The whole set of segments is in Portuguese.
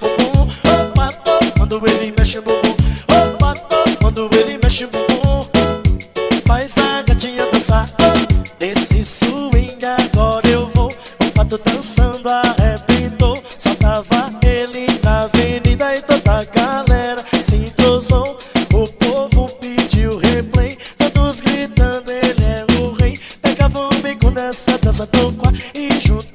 bumbum. Opa, quando ele mexe o bumbum. Opa, quando ele mexe o bumbum. Faz a gatinha dançar. Esse swing agora eu vou. O pato dançando arrebentou. Só tava ele na avenida e toda a galera se entrosou. O povo pediu replay, todos gritando ele é o rei. Pegavam o bico nessa dança quá e juntam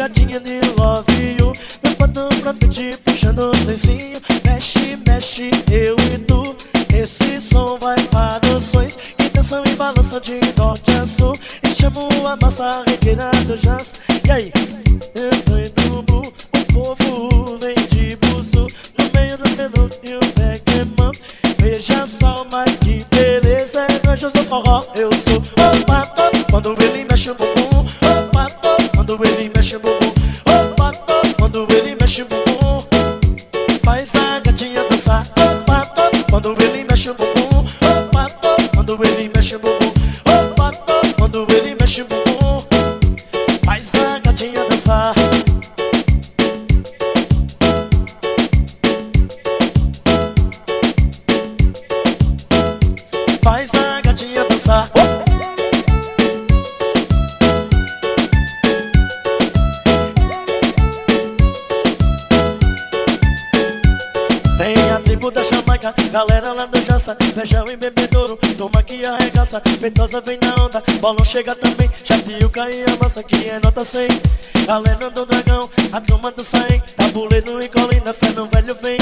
gatinha de love you. Levando pra frente, puxando o lencinho. Mexe, mexe, eu e tu. Esse som vai para os sonhos que dançam e balançam de norte a sul. E chamam a massa regueira do jazz. E aí? Eu do o povo vem de buço no meio do telão e o Beckman. Veja só, mas que beleza, é nós eu sou forró, eu sou o pato. Quando ele mexe o bumbum, dançar. Tem a tribo da Jamaica, galera lá do Jaça Feijão e bebedouro, toma que arregaça. Feitosa vem na onda, bolão chega também. Jatiuca e a massa que é nota 100 Galera do dragão, a turma do Saem. Tabuleiro e colina, fé no velho vem.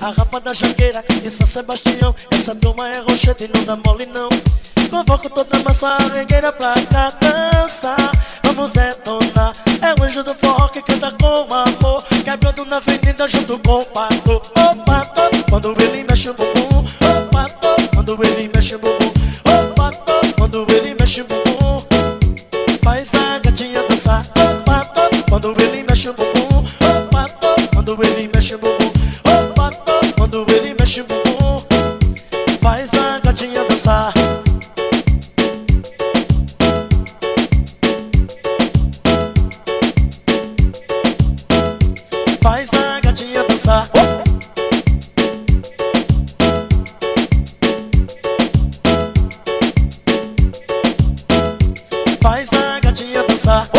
A rapa da Jangueira e São Sebastião. Essa turma é rochete, não dá mole não Convoco toda a massa regueira pra cá dançar Vamos detonar. É o anjo do forró que canta com amor. Quebrando na avenida junto com o pato. O pato, quando ele mexe o bumbum. O pato, quando ele mexe o bumbum. O pato, quando ele mexe o bumbum. Faz a gatinha dançar. O pato, quando ele mexe o bumbum. O pato, quando ele mexe o bumbum. O pato, quando ele mexe o bumbum. Faz a gatinha dançar a gatinha dançar. Faz a gatinha dançar.